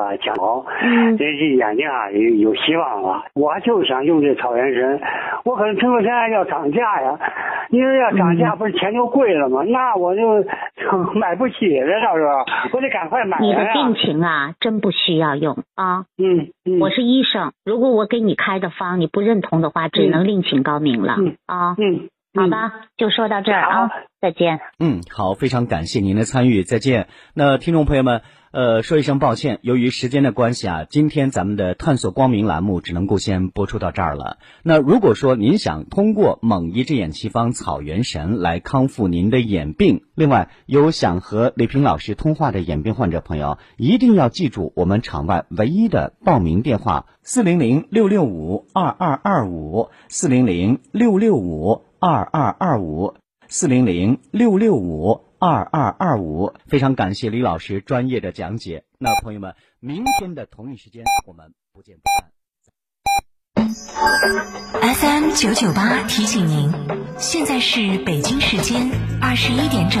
啊讲好，嗯这这眼睛啊有有希望了。我就想用这草原参，我可能听说现在要涨价呀，因为要涨价不是钱就贵了吗？那我就买不起了，到时候我得赶快买你的。病情啊，真不需要用啊。嗯嗯，我是医生，如果我给你开的方你不认同的话，只能另请高明了嗯啊。嗯，好吧，就说到这儿啊，再见。嗯，好，非常感谢您的参与，再见。那听众朋友们，呃，说一声抱歉，由于时间的关系啊，今天咱们的探索光明栏目只能够先播出到这儿了。那如果说您想通过蒙一只眼奇方草原神来康复您的眼病，另外有想和李平老师通话的眼病患者朋友，一定要记住我们场外唯一的报名电话：四零零六六五二二二五，四零零六六五二二二五。四零零六六五二二二五，非常感谢李老师专业的讲解。那朋友们，明天的同一时间我们不见不散。FM 九九八提醒您，现在是北京时间二十一点整。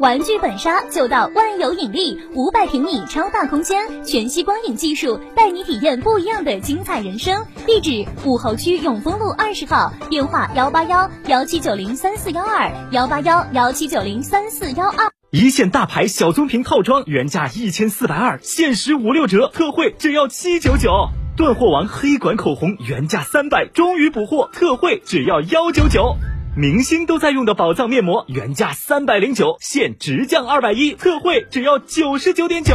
玩具本杀就到万有引力，五百平米超大空间，全息光影技术，带你体验不一样的精彩人生。地址：武侯区永丰路二十号，电话：幺八幺幺七九零三四幺二，幺八幺幺七九零三四幺二。一线大牌小棕瓶套装原价一千四百二，限时五六折，特惠只要七九九。断货王黑管口红原价三百，终于补货，特惠只要幺九九。明星都在用的宝藏面膜原价三百零九，现直降二百一，特惠只要九十九点九。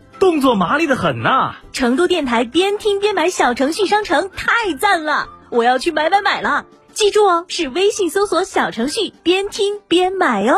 动作麻利的很呐、成都电台边听边买小程序商城太赞了，我要去买买买了！记住哦，是微信搜索小程序边听边买哦。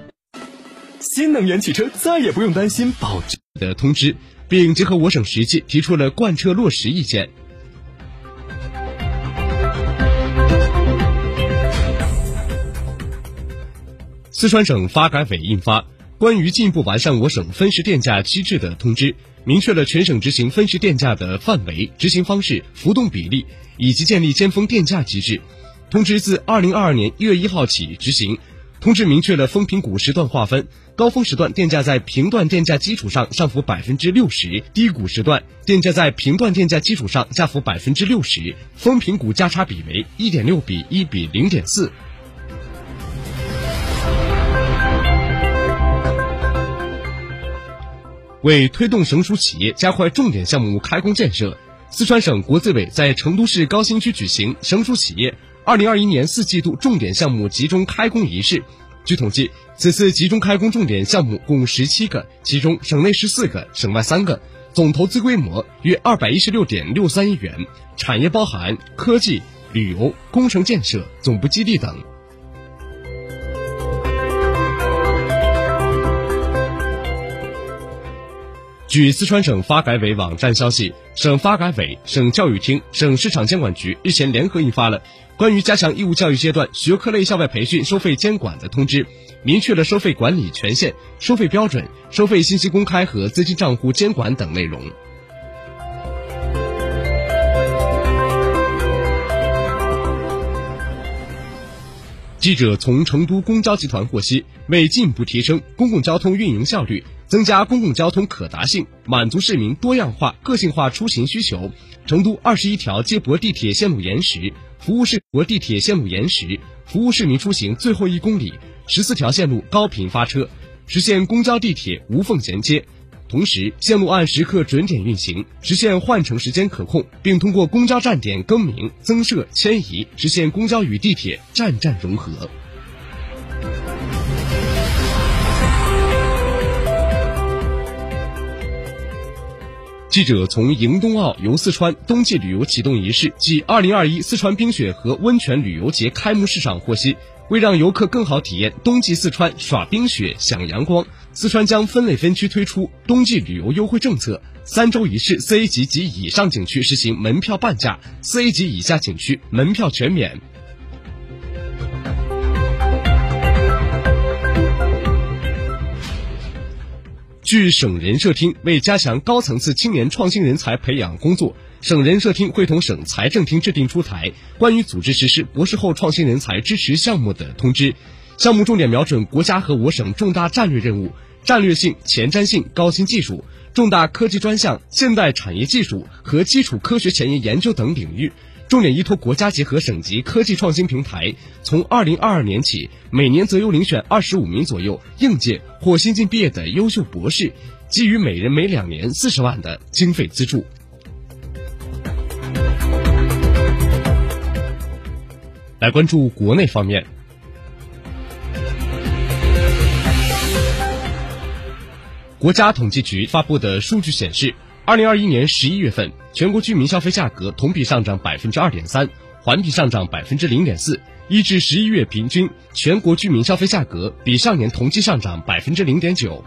新能源汽车再也不用担心保值的通知，并结合我省实际提出了贯彻落实意见。四川省发改委印发《关于进一步完善我省分时电价机制的通知》，明确了全省执行分时电价的范围、执行方式、浮动比例以及建立尖峰电价机制。通知自二零二二年一月一号起执行。通知明确了风评估时段划分，高峰时段电价在平段电价基础上上浮百分之六十，低谷时段电价在平段电价基础上下浮百分之六十，风评估价差比为一点六比一比零点四。为推动省属企业加快重点项目开工建设，四川省国资委在成都市高新区举行省属企业二零二一年四季度重点项目集中开工仪式。据统计，此次集中开工重点项目共十七个，其中省内十四个，省外三个，总投资规模约二百一十六点六三亿元，产业包含科技、旅游、工程建设、总部基地等。据四川省发改委网站消息，省发改委、省教育厅、省市场监管局日前联合印发了《关于加强义务教育阶段学科类校外培训收费监管的通知》，明确了收费管理权限、收费标准、收费信息公开和资金账户监管等内容。记者从成都公交集团获悉，为进一步提升公共交通运营效率，增加公共交通可达性，满足市民多样化、个性化出行需求，成都二十一条接驳地铁线路延时，服务市国地铁线路延时，服务市民出行最后一公里；十四条线路高频发车，实现公交地铁无缝衔接。同时，线路按时刻准点运行，实现换乘时间可控，并通过公交站点更名、增设、迁移，实现公交与地铁站站融合。记者从迎冬奥游四川冬季旅游启动仪式暨二零二一四川冰雪和温泉旅游节开幕式上获悉，为让游客更好体验冬季四川耍冰雪、享阳光。四川将分类分区推出冬季旅游优惠政策，三周一市四 A 级及以上景区实行门票半价，四 A 级以下景区门票全免。据省人社厅为加强高层次青年创新人才培养工作，省人社厅会同省财政厅制定出台关于组织实施博士后创新人才支持项目的通知。项目重点瞄准国家和我省重大战略任务、战略性、前瞻性高新技术、重大科技专项、现代产业技术和基础科学前沿研究等领域，重点依托国家级和省级科技创新平台，从二零二二年起，每年择优遴选二十五名左右应届或新晋毕业的优秀博士，给予每人每两年四十万的经费资助。来关注国内方面。国家统计局发布的数据显示，二零二一年十一月份，全国居民消费价格同比上涨百分之二点三，环比上涨百分之零点四。一至十一月平均，全国居民消费价格比上年同期上涨百分之零点九。